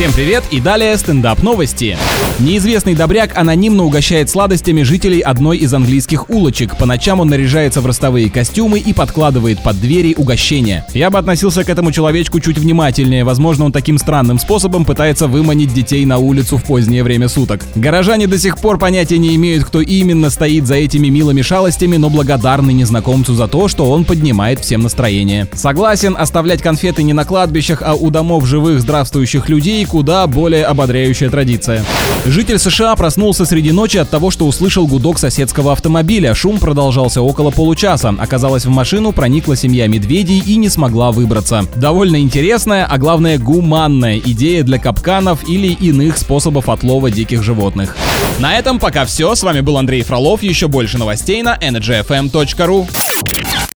Всем привет и далее стендап новости. Неизвестный добряк анонимно угощает сладостями жителей одной из английских улочек. По ночам он наряжается в ростовые костюмы и подкладывает под двери угощения. Я бы относился к этому человечку чуть внимательнее. Возможно, он таким странным способом пытается выманить детей на улицу в позднее время суток. Горожане до сих пор понятия не имеют, кто именно стоит за этими милыми шалостями, но благодарны незнакомцу за то, что он поднимает всем настроение. Согласен, оставлять конфеты не на кладбищах, а у домов живых здравствующих людей куда более ободряющая традиция. Житель США проснулся среди ночи от того, что услышал гудок соседского автомобиля. Шум продолжался около получаса. Оказалось, в машину проникла семья медведей и не смогла выбраться. Довольно интересная, а главное гуманная идея для капканов или иных способов отлова диких животных. На этом пока все. С вами был Андрей Фролов. Еще больше новостей на energyfm.ru.